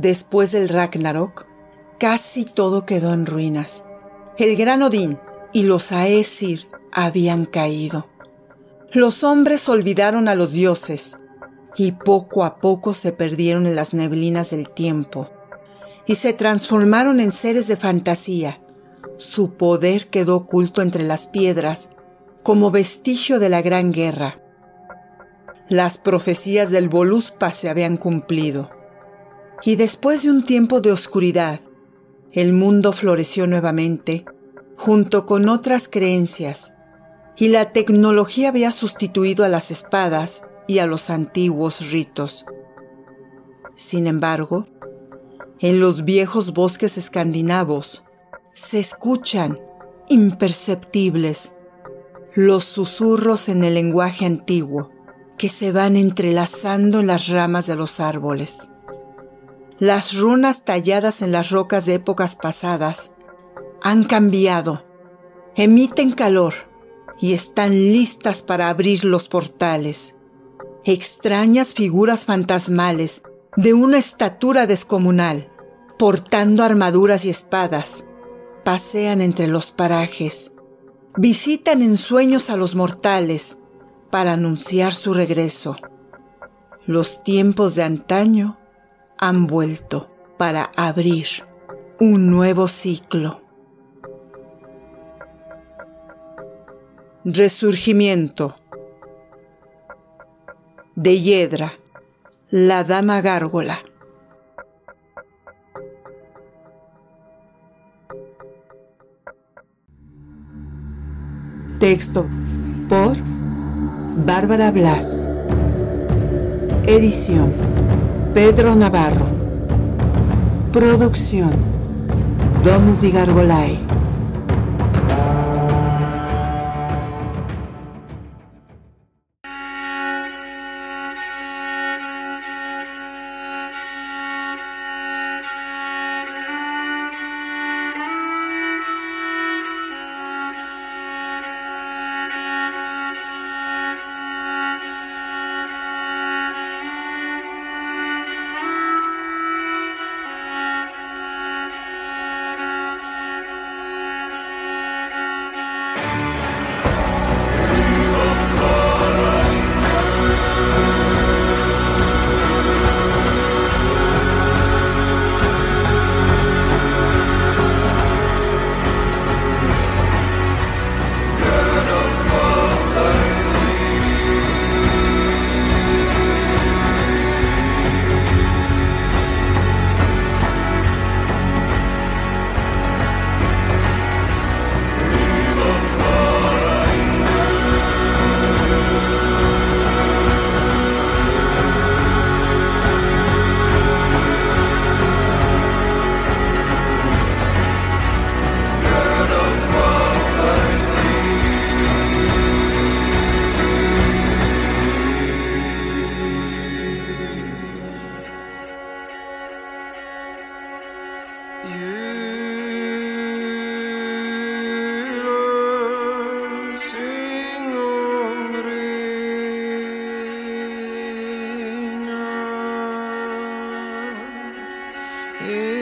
Después del Ragnarok, casi todo quedó en ruinas. El gran Odín y los Aesir habían caído. Los hombres olvidaron a los dioses y poco a poco se perdieron en las neblinas del tiempo y se transformaron en seres de fantasía. Su poder quedó oculto entre las piedras como vestigio de la gran guerra. Las profecías del Voluspa se habían cumplido. Y después de un tiempo de oscuridad, el mundo floreció nuevamente junto con otras creencias, y la tecnología había sustituido a las espadas y a los antiguos ritos. Sin embargo, en los viejos bosques escandinavos se escuchan imperceptibles los susurros en el lenguaje antiguo que se van entrelazando en las ramas de los árboles. Las runas talladas en las rocas de épocas pasadas han cambiado, emiten calor y están listas para abrir los portales. Extrañas figuras fantasmales de una estatura descomunal, portando armaduras y espadas, pasean entre los parajes, visitan en sueños a los mortales para anunciar su regreso. Los tiempos de antaño han vuelto para abrir un nuevo ciclo. Resurgimiento de Hiedra, la Dama Gárgola. Texto por Bárbara Blas. Edición Pedro Navarro. Producción Domus y Gargolay. you.